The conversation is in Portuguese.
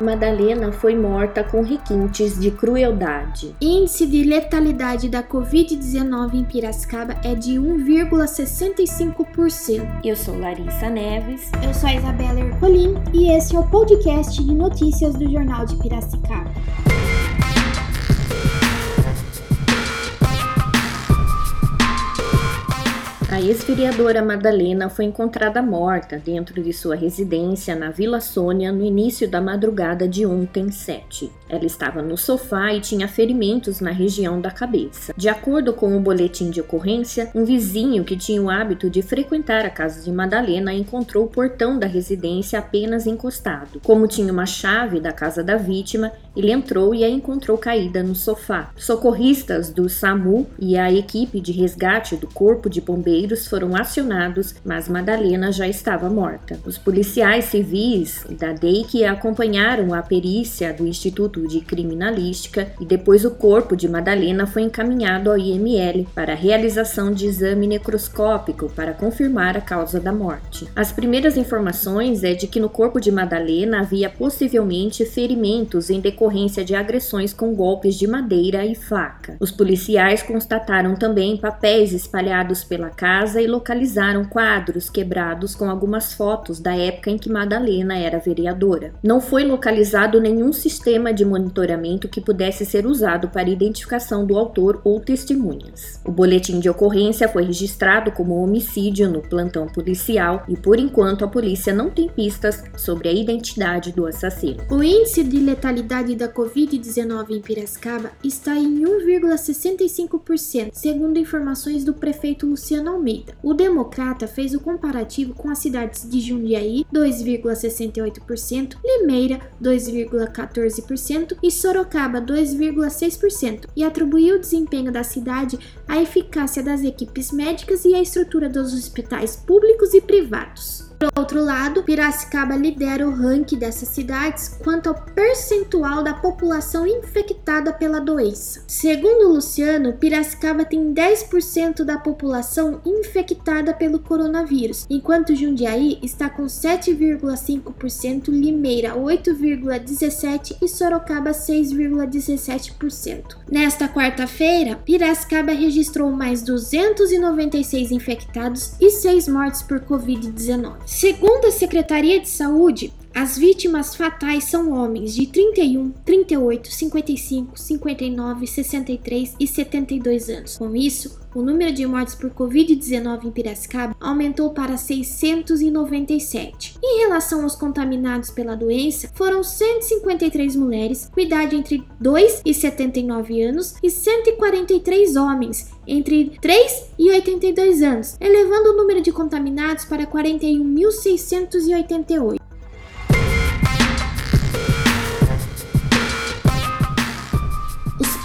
Madalena foi morta com requintes de crueldade. Índice de letalidade da Covid-19 em Piracicaba é de 1,65%. Eu sou Larissa Neves. Eu sou a Isabela Ercolim e esse é o podcast de notícias do Jornal de Piracicaba. A ex-vereadora Madalena foi encontrada morta dentro de sua residência na Vila Sônia no início da madrugada de ontem, 7. Ela estava no sofá e tinha ferimentos na região da cabeça. De acordo com o boletim de ocorrência, um vizinho que tinha o hábito de frequentar a casa de Madalena encontrou o portão da residência apenas encostado. Como tinha uma chave da casa da vítima, ele entrou e a encontrou caída no sofá. Socorristas do SAMU e a equipe de resgate do Corpo de Bombeiros foram acionados, mas Madalena já estava morta. Os policiais civis da DEIC acompanharam a perícia do Instituto de Criminalística e depois o corpo de Madalena foi encaminhado ao IML para a realização de exame necroscópico para confirmar a causa da morte. As primeiras informações é de que no corpo de Madalena havia possivelmente ferimentos em decorrência de agressões com golpes de madeira e faca. Os policiais constataram também papéis espalhados pela casa e localizaram quadros quebrados com algumas fotos da época em que Madalena era vereadora. Não foi localizado nenhum sistema de monitoramento que pudesse ser usado para identificação do autor ou testemunhas. O boletim de ocorrência foi registrado como homicídio no plantão policial e, por enquanto, a polícia não tem pistas sobre a identidade do assassino. O índice de letalidade da Covid-19 em Piracicaba está em 1,65%, segundo informações do prefeito Luciano Almeida. O Democrata fez o comparativo com as cidades de Jundiaí, 2,68%, Limeira, 2,14% e Sorocaba, 2,6%, e atribuiu o desempenho da cidade à eficácia das equipes médicas e à estrutura dos hospitais públicos e privados. Por outro lado, Piracicaba lidera o ranking dessas cidades quanto ao percentual da população infectada pela doença. Segundo Luciano, Piracicaba tem 10% da população infectada pelo coronavírus, enquanto Jundiaí está com 7,5%, Limeira 8,17% e Sorocaba 6,17%. Nesta quarta-feira, Piracicaba registrou mais 296 infectados e 6 mortes por Covid-19. Segundo a Secretaria de Saúde, as vítimas fatais são homens de 31, 38, 55, 59, 63 e 72 anos. Com isso, o número de mortes por Covid-19 em Piracicaba aumentou para 697. Em relação aos contaminados pela doença, foram 153 mulheres com idade entre 2 e 79 anos e 143 homens entre 3 e 82 anos, elevando o número de contaminados para 41.688.